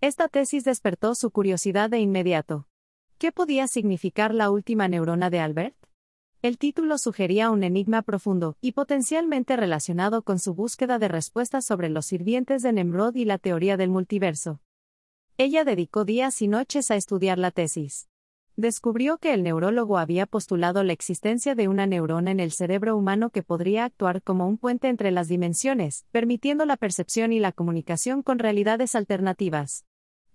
Esta tesis despertó su curiosidad de inmediato. ¿Qué podía significar la última neurona de Albert? El título sugería un enigma profundo y potencialmente relacionado con su búsqueda de respuestas sobre los sirvientes de Nemrod y la teoría del multiverso. Ella dedicó días y noches a estudiar la tesis. Descubrió que el neurólogo había postulado la existencia de una neurona en el cerebro humano que podría actuar como un puente entre las dimensiones, permitiendo la percepción y la comunicación con realidades alternativas.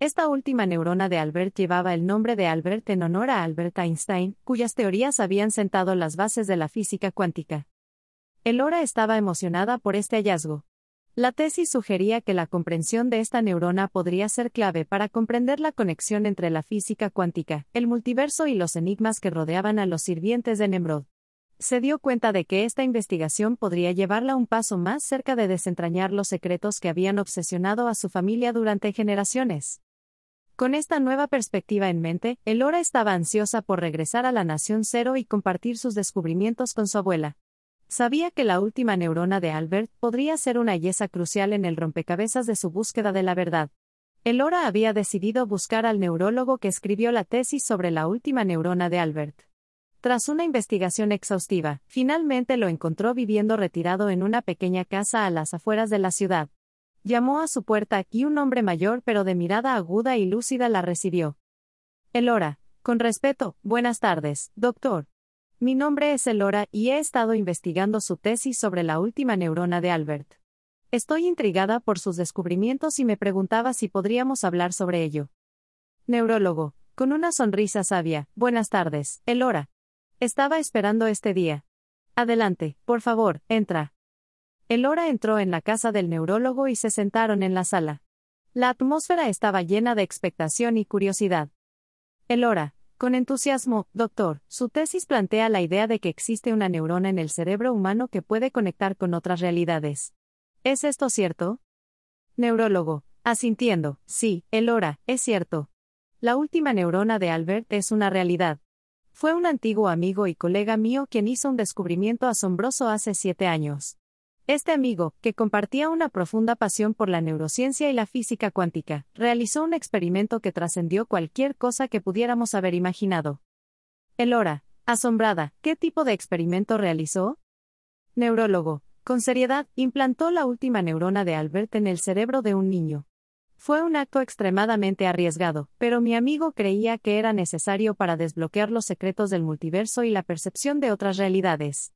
Esta última neurona de Albert llevaba el nombre de Albert en honor a Albert Einstein, cuyas teorías habían sentado las bases de la física cuántica. Elora estaba emocionada por este hallazgo. La tesis sugería que la comprensión de esta neurona podría ser clave para comprender la conexión entre la física cuántica, el multiverso y los enigmas que rodeaban a los sirvientes de Nemrod. Se dio cuenta de que esta investigación podría llevarla un paso más cerca de desentrañar los secretos que habían obsesionado a su familia durante generaciones. Con esta nueva perspectiva en mente, Elora estaba ansiosa por regresar a la Nación Cero y compartir sus descubrimientos con su abuela. Sabía que la última neurona de Albert podría ser una yesa crucial en el rompecabezas de su búsqueda de la verdad. Elora había decidido buscar al neurólogo que escribió la tesis sobre la última neurona de Albert. Tras una investigación exhaustiva, finalmente lo encontró viviendo retirado en una pequeña casa a las afueras de la ciudad. Llamó a su puerta y un hombre mayor pero de mirada aguda y lúcida la recibió. Elora, con respeto, buenas tardes, doctor. Mi nombre es Elora y he estado investigando su tesis sobre la última neurona de Albert. Estoy intrigada por sus descubrimientos y me preguntaba si podríamos hablar sobre ello. Neurólogo, con una sonrisa sabia, buenas tardes, Elora. Estaba esperando este día. Adelante, por favor, entra. Elora entró en la casa del neurólogo y se sentaron en la sala. La atmósfera estaba llena de expectación y curiosidad. Elora, con entusiasmo, doctor, su tesis plantea la idea de que existe una neurona en el cerebro humano que puede conectar con otras realidades. ¿Es esto cierto? Neurólogo, asintiendo, sí, Elora, es cierto. La última neurona de Albert es una realidad. Fue un antiguo amigo y colega mío quien hizo un descubrimiento asombroso hace siete años. Este amigo, que compartía una profunda pasión por la neurociencia y la física cuántica, realizó un experimento que trascendió cualquier cosa que pudiéramos haber imaginado. Elora, asombrada, ¿qué tipo de experimento realizó? Neurólogo, con seriedad, implantó la última neurona de Albert en el cerebro de un niño. Fue un acto extremadamente arriesgado, pero mi amigo creía que era necesario para desbloquear los secretos del multiverso y la percepción de otras realidades.